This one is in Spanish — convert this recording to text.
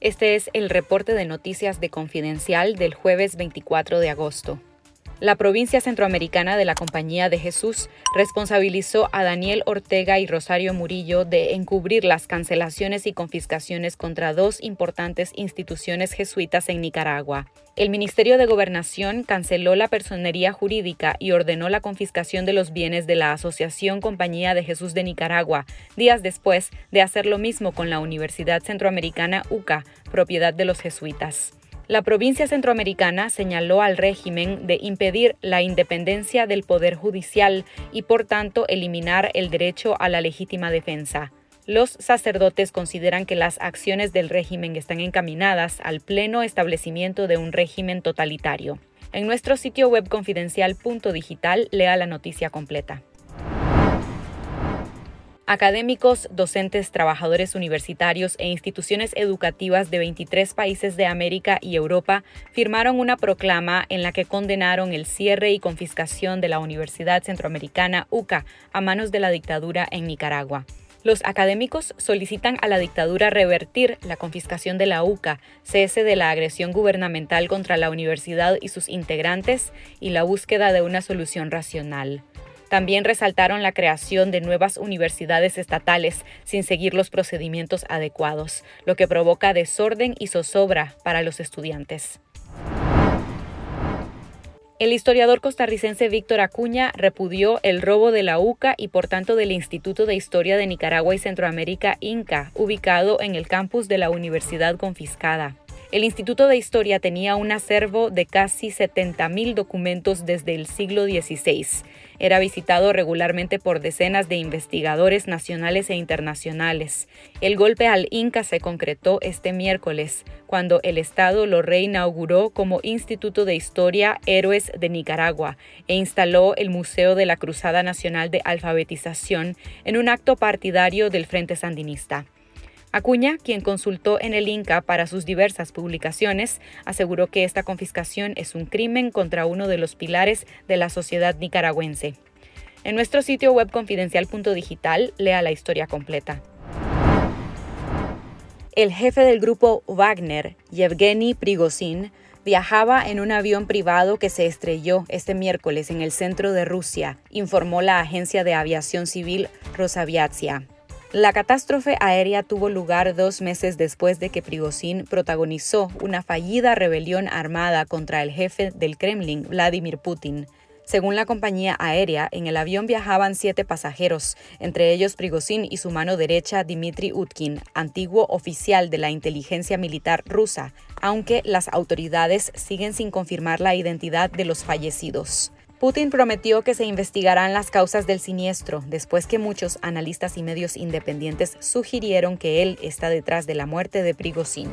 Este es el reporte de noticias de Confidencial del jueves 24 de agosto. La provincia centroamericana de la Compañía de Jesús responsabilizó a Daniel Ortega y Rosario Murillo de encubrir las cancelaciones y confiscaciones contra dos importantes instituciones jesuitas en Nicaragua. El Ministerio de Gobernación canceló la personería jurídica y ordenó la confiscación de los bienes de la Asociación Compañía de Jesús de Nicaragua, días después de hacer lo mismo con la Universidad Centroamericana UCA, propiedad de los jesuitas. La provincia centroamericana señaló al régimen de impedir la independencia del Poder Judicial y por tanto eliminar el derecho a la legítima defensa. Los sacerdotes consideran que las acciones del régimen están encaminadas al pleno establecimiento de un régimen totalitario. En nuestro sitio web confidencial.digital lea la noticia completa. Académicos, docentes, trabajadores universitarios e instituciones educativas de 23 países de América y Europa firmaron una proclama en la que condenaron el cierre y confiscación de la Universidad Centroamericana UCA a manos de la dictadura en Nicaragua. Los académicos solicitan a la dictadura revertir la confiscación de la UCA, cese de la agresión gubernamental contra la universidad y sus integrantes y la búsqueda de una solución racional. También resaltaron la creación de nuevas universidades estatales sin seguir los procedimientos adecuados, lo que provoca desorden y zozobra para los estudiantes. El historiador costarricense Víctor Acuña repudió el robo de la UCA y por tanto del Instituto de Historia de Nicaragua y Centroamérica INCA, ubicado en el campus de la universidad confiscada. El Instituto de Historia tenía un acervo de casi 70.000 documentos desde el siglo XVI. Era visitado regularmente por decenas de investigadores nacionales e internacionales. El golpe al Inca se concretó este miércoles, cuando el Estado lo reinauguró como Instituto de Historia Héroes de Nicaragua e instaló el Museo de la Cruzada Nacional de Alfabetización en un acto partidario del Frente Sandinista. Acuña, quien consultó en el Inca para sus diversas publicaciones, aseguró que esta confiscación es un crimen contra uno de los pilares de la sociedad nicaragüense. En nuestro sitio web confidencial.digital lea la historia completa. El jefe del grupo Wagner, Yevgeny Prigozhin, viajaba en un avión privado que se estrelló este miércoles en el centro de Rusia, informó la agencia de aviación civil Rosaviatsia. La catástrofe aérea tuvo lugar dos meses después de que Prigozhin protagonizó una fallida rebelión armada contra el jefe del Kremlin, Vladimir Putin. Según la compañía aérea, en el avión viajaban siete pasajeros, entre ellos Prigozhin y su mano derecha Dmitry Utkin, antiguo oficial de la inteligencia militar rusa, aunque las autoridades siguen sin confirmar la identidad de los fallecidos. Putin prometió que se investigarán las causas del siniestro después que muchos analistas y medios independientes sugirieron que él está detrás de la muerte de Prigozhin.